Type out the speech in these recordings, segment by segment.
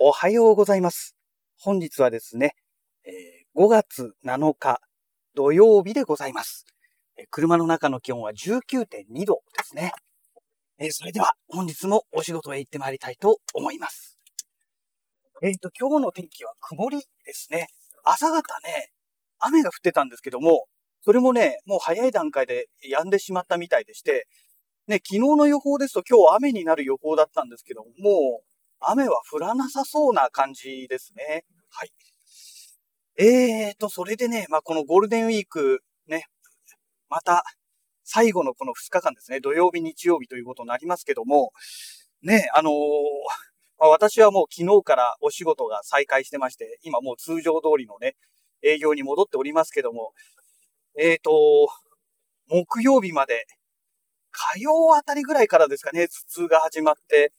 おはようございます。本日はですね、5月7日土曜日でございます。車の中の気温は19.2度ですね。それでは本日もお仕事へ行ってまいりたいと思います。えっ、と、今日の天気は曇りですね。朝方ね、雨が降ってたんですけども、それもね、もう早い段階で止んでしまったみたいでして、ね、昨日の予報ですと今日雨になる予報だったんですけど、もう雨は降らなさそうな感じですね。はい。えーと、それでね、まあ、このゴールデンウィーク、ね、また、最後のこの2日間ですね、土曜日、日曜日ということになりますけども、ね、あのー、まあ、私はもう昨日からお仕事が再開してまして、今もう通常通りのね、営業に戻っておりますけども、えーと、木曜日まで火曜あたりぐらいからですかね、頭痛が始まって、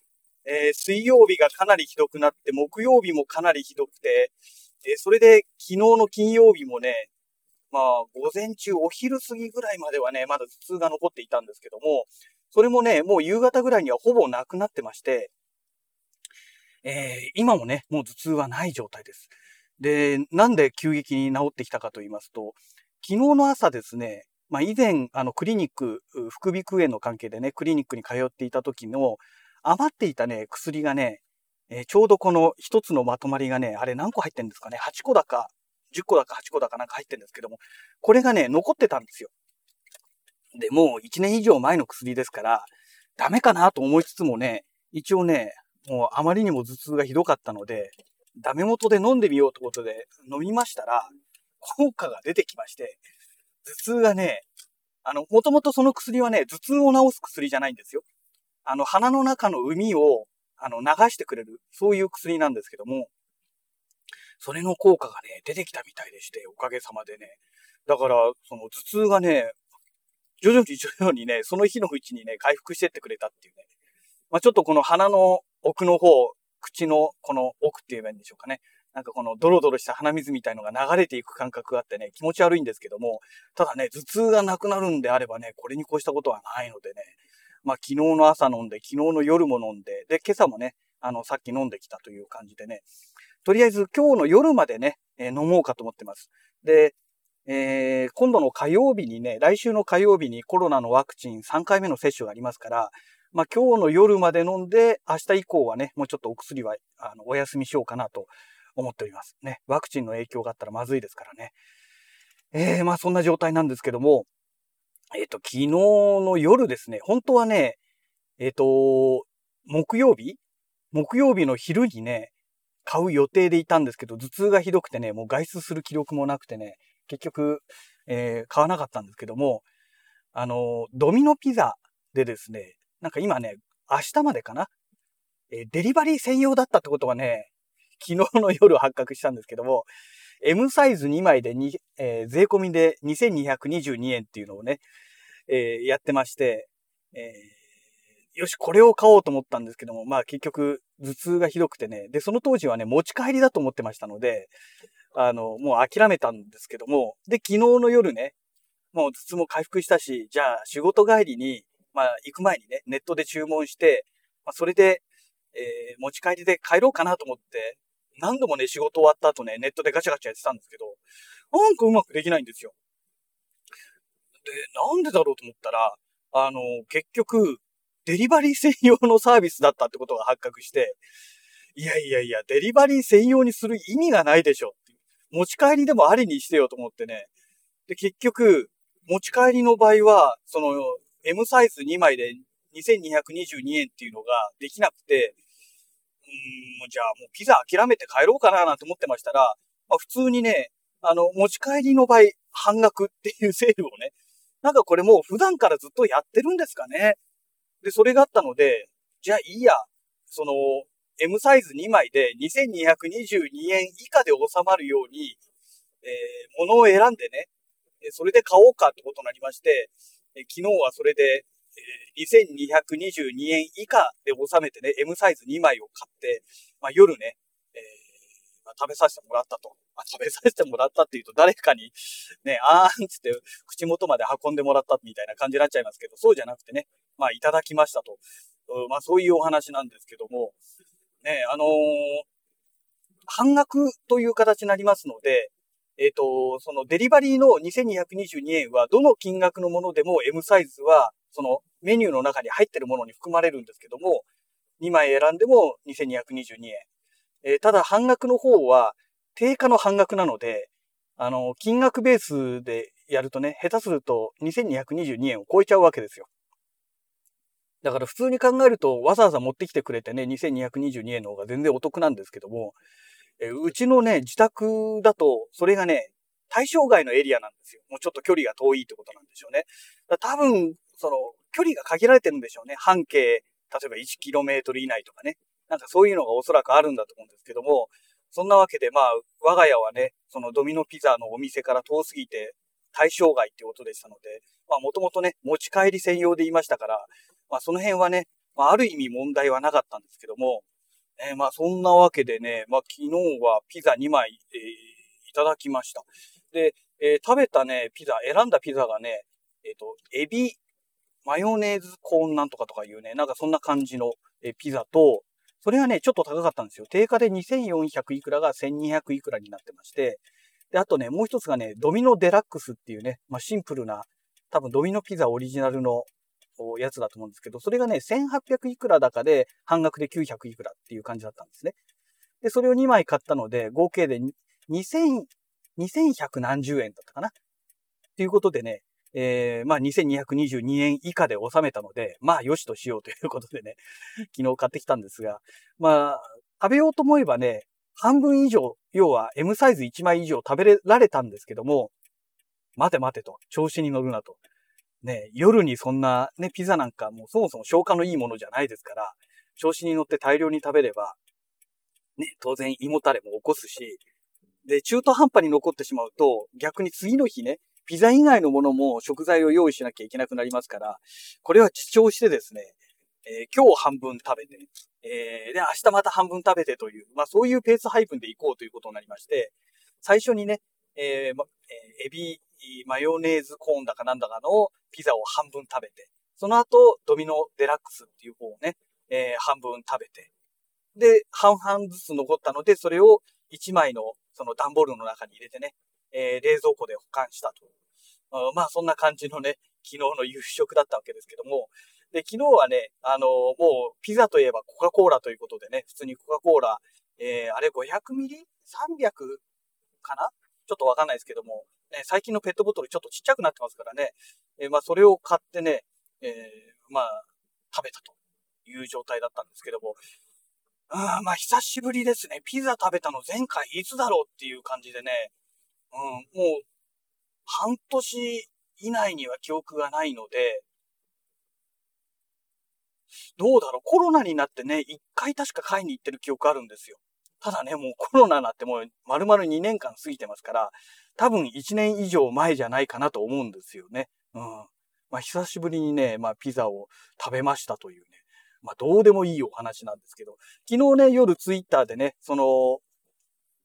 えー、水曜日がかなりひどくなって、木曜日もかなりひどくて、えー、それで昨日の金曜日もね、まあ、午前中、お昼過ぎぐらいまではね、まだ頭痛が残っていたんですけども、それもね、もう夕方ぐらいにはほぼなくなってまして、えー、今もね、もう頭痛はない状態です。で、なんで急激に治ってきたかと言いますと、昨日の朝ですね、まあ、以前、あの、クリニック、副鼻腔炎の関係でね、クリニックに通っていた時の、余っていたね、薬がね、えー、ちょうどこの一つのまとまりがね、あれ何個入ってるんですかね ?8 個だか、10個だか8個だかなんか入ってるんですけども、これがね、残ってたんですよ。で、もう1年以上前の薬ですから、ダメかなと思いつつもね、一応ね、もうあまりにも頭痛がひどかったので、ダメ元で飲んでみようということで飲みましたら、効果が出てきまして、頭痛がね、あの、もともとその薬はね、頭痛を治す薬じゃないんですよ。あの、鼻の中の海を、あの、流してくれる、そういう薬なんですけども、それの効果がね、出てきたみたいでして、おかげさまでね。だから、その頭痛がね、徐々に徐々にね、その日のうちにね、回復してってくれたっていうね。まあ、ちょっとこの鼻の奥の方、口のこの奥って言えばいいんでしょうかね。なんかこのドロドロした鼻水みたいのが流れていく感覚があってね、気持ち悪いんですけども、ただね、頭痛がなくなるんであればね、これに越したことはないのでね、まあ昨日の朝飲んで、昨日の夜も飲んで、で、今朝もね、あの、さっき飲んできたという感じでね、とりあえず今日の夜までね、えー、飲もうかと思ってます。で、えー、今度の火曜日にね、来週の火曜日にコロナのワクチン3回目の接種がありますから、まあ今日の夜まで飲んで、明日以降はね、もうちょっとお薬は、あの、お休みしようかなと思っております。ね。ワクチンの影響があったらまずいですからね。えー、まあそんな状態なんですけども、えっ、ー、と、昨日の夜ですね、本当はね、えっ、ー、と、木曜日？木曜日の昼にね、買う予定でいたんですけど、頭痛がひどくてね、もう外出する気力もなくてね、結局、えー、買わなかったんですけども、あの、ドミノピザでですね、なんか今ね、明日までかな、え、デリバリー専用だったってことはね、昨日の夜発覚したんですけども、M サイズ2枚でに、えー、税込みで2222円っていうのをね、えー、やってまして、えー、よし、これを買おうと思ったんですけども、まあ結局頭痛がひどくてね、で、その当時はね、持ち帰りだと思ってましたので、あの、もう諦めたんですけども、で、昨日の夜ね、もう頭痛も回復したし、じゃあ仕事帰りに、まあ行く前にね、ネットで注文して、まあそれで、えー、持ち帰りで帰ろうかなと思って、何度もね、仕事終わった後ね、ネットでガチャガチャやってたんですけど、なんかうまくできないんですよ。で、なんでだろうと思ったら、あの、結局、デリバリー専用のサービスだったってことが発覚して、いやいやいや、デリバリー専用にする意味がないでしょ。持ち帰りでもありにしてよと思ってね。で、結局、持ち帰りの場合は、その、M サイズ2枚で2222円っていうのができなくて、うん、じゃあもうピザ諦めて帰ろうかななんて思ってましたら、まあ、普通にね、あの、持ち帰りの場合、半額っていうセールをね、なんかこれもう普段からずっとやってるんですかね。で、それがあったので、じゃあいいや、その、M サイズ2枚で2222円以下で収まるように、えー、物を選んでね、それで買おうかってことになりまして、え昨日はそれで、2222円以下で収めてね、M サイズ2枚を買って、まあ、夜ね、えー、まあ、食べさせてもらったと。まあ、食べさせてもらったっていうと誰かにね、あーんつって口元まで運んでもらったみたいな感じになっちゃいますけど、そうじゃなくてね、まあいただきましたと。まあそういうお話なんですけども、ね、あのー、半額という形になりますので、えっ、ー、と、そのデリバリーの2222円は、どの金額のものでも M サイズは、そのメニューの中に入ってるものに含まれるんですけども、2枚選んでも2222円。えー、ただ半額の方は、定価の半額なので、あの、金額ベースでやるとね、下手すると2222円を超えちゃうわけですよ。だから普通に考えると、わざわざ持ってきてくれてね、2222円の方が全然お得なんですけども、えうちのね、自宅だと、それがね、対象外のエリアなんですよ。もうちょっと距離が遠いってことなんでしょうね。多分、その、距離が限られてるんでしょうね。半径、例えば 1km 以内とかね。なんかそういうのがおそらくあるんだと思うんですけども、そんなわけで、まあ、我が家はね、そのドミノピザのお店から遠すぎて対象外ってことでしたので、まあもともとね、持ち帰り専用で言いましたから、まあその辺はね、まあある意味問題はなかったんですけども、えー、まあそんなわけでね、まあ昨日はピザ2枚、えー、いただきました。で、えー、食べたね、ピザ、選んだピザがね、えっ、と、エビ、マヨネーズコーンなんとかとかいうね、なんかそんな感じの、えピザと、それがね、ちょっと高かったんですよ。定価で2400いくらが1200いくらになってまして、で、あとね、もう一つがね、ドミノデラックスっていうね、まあ、シンプルな、多分ドミノピザオリジナルのやつだと思うんですけど、それがね、1800いくらだかで半額で900いくらっていう感じだったんですね。で、それを2枚買ったので、合計で2000、2100何十円だったかな？っていうことでね、えー、まあ2222円以下で収めたので、まあよしとしようということでね、昨日買ってきたんですが、まあ、食べようと思えばね、半分以上、要は M サイズ1枚以上食べられたんですけども、待て待てと、調子に乗るなと。ね、夜にそんなね、ピザなんかもうそもそも消化のいいものじゃないですから、調子に乗って大量に食べれば、ね、当然胃もたれも起こすし、で、中途半端に残ってしまうと、逆に次の日ね、ピザ以外のものも食材を用意しなきゃいけなくなりますから、これは自重してですね、えー、今日半分食べて、えー、で、明日また半分食べてという、まあそういうペース配分でいこうということになりまして、最初にね、えー、ま、えー、エビ、マヨネーズコーンだかなんだかのピザを半分食べて、その後、ドミノデラックスっていう方をね、えー、半分食べて、で、半々ずつ残ったので、それを1枚のその段ボールの中に入れてね、えー、冷蔵庫で保管したと。うんまあそんな感じのね、昨日の夕食だったわけですけども、で、昨日はね、あのもうピザといえばコカ・コーラということでね、普通にコカ・コーラ、えー、あれ500ミリ ?300 かな？ちょっとわかんないですけども、ね、最近のペットボトルちょっとちっちゃくなってますからね、えー、まあそれを買ってね、えー、まあ食べたという状態だったんですけども、あまあ久しぶりですね。ピザ食べたの前回いつだろうっていう感じでね、うん、もう半年以内には記憶がないので、どうだろうコロナになってね、一回確か買いに行ってる記憶あるんですよ。ただね、もうコロナになってもう丸々2年間過ぎてますから、多分1年以上前じゃないかなと思うんですよね。うん。まあ久しぶりにね、まあピザを食べましたというね。まあどうでもいいお話なんですけど、昨日ね、夜ツイッターでね、その、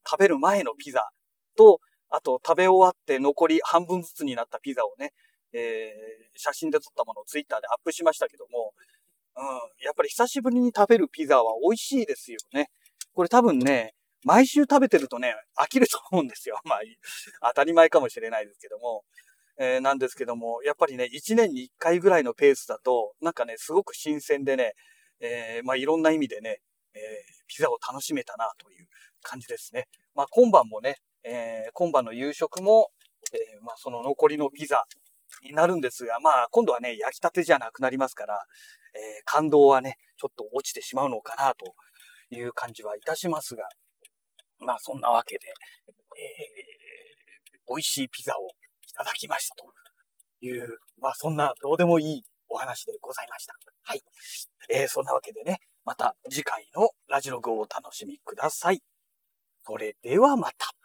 食べる前のピザと、あと食べ終わって残り半分ずつになったピザをね、えー、写真で撮ったものをツイッターでアップしましたけども、うん、やっぱり久しぶりに食べるピザは美味しいですよね。これ多分ね、毎週食べてるとね、飽きると思うんですよ。まあ、当たり前かもしれないですけども。えー、なんですけども、やっぱりね、1年に1回ぐらいのペースだと、なんかね、すごく新鮮でね、えー、まあ、いろんな意味でね、えー、ピザを楽しめたなという感じですね。まあ、今晩もね、えー、今晩の夕食も、えー、まあ、その残りのピザになるんですが、まあ、今度はね、焼きたてじゃなくなりますから、えー、感動はね、ちょっと落ちてしまうのかなという感じはいたしますが、まあ、そんなわけで、えー、美味しいピザをいただきましたという、まあ、そんなどうでもいいお話でございました。はい。えー、そんなわけでね、また次回のラジログをお楽しみください。それではまた。